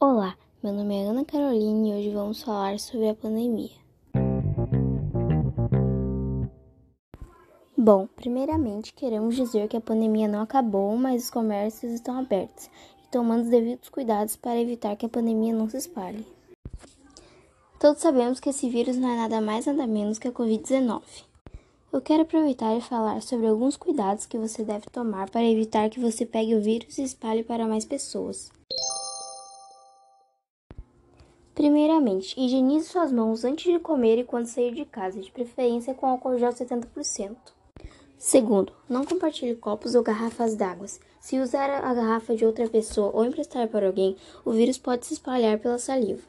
Olá, meu nome é Ana Carolina e hoje vamos falar sobre a pandemia. Bom, primeiramente queremos dizer que a pandemia não acabou, mas os comércios estão abertos e tomando os devidos cuidados para evitar que a pandemia não se espalhe. Todos sabemos que esse vírus não é nada mais nada menos que a Covid-19. Eu quero aproveitar e falar sobre alguns cuidados que você deve tomar para evitar que você pegue o vírus e espalhe para mais pessoas. Primeiramente, higienize suas mãos antes de comer e quando sair de casa, de preferência com álcool gel 70%. Segundo, não compartilhe copos ou garrafas d'água. Se usar a garrafa de outra pessoa ou emprestar para alguém, o vírus pode se espalhar pela saliva.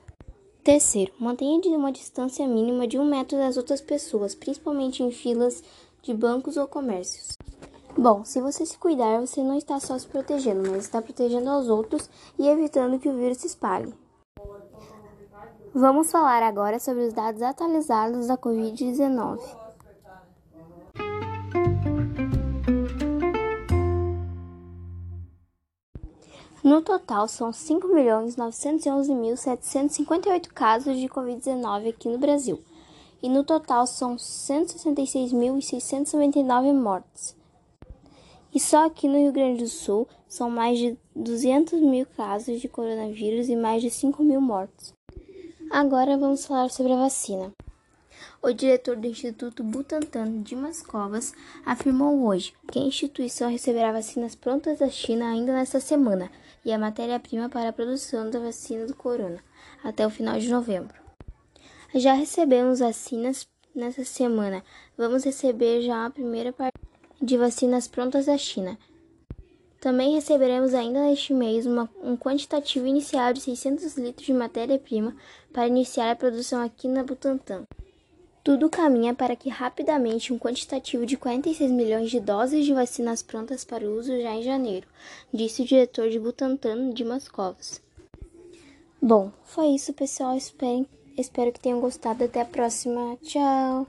Terceiro, mantenha uma distância mínima de um metro das outras pessoas, principalmente em filas de bancos ou comércios. Bom, se você se cuidar, você não está só se protegendo, mas está protegendo aos outros e evitando que o vírus se espalhe. Vamos falar agora sobre os dados atualizados da Covid-19. No total, são 5.911.758 casos de Covid-19 aqui no Brasil. E no total são 166.699 mortes. E só aqui no Rio Grande do Sul são mais de 200 mil casos de coronavírus e mais de 5 mil mortos. Agora vamos falar sobre a vacina. O diretor do Instituto Butantan, Dimas Covas, afirmou hoje que a instituição receberá vacinas prontas da China ainda nesta semana e a matéria-prima para a produção da vacina do corona até o final de novembro. Já recebemos vacinas nesta semana. Vamos receber já a primeira parte de vacinas prontas da China. Também receberemos ainda neste mês uma, um quantitativo inicial de 600 litros de matéria-prima para iniciar a produção aqui na Butantan. Tudo caminha para que rapidamente um quantitativo de 46 milhões de doses de vacinas prontas para uso já em janeiro, disse o diretor de Butantan, Dimas Covas. Bom, foi isso, pessoal. Espero, espero que tenham gostado. Até a próxima. Tchau!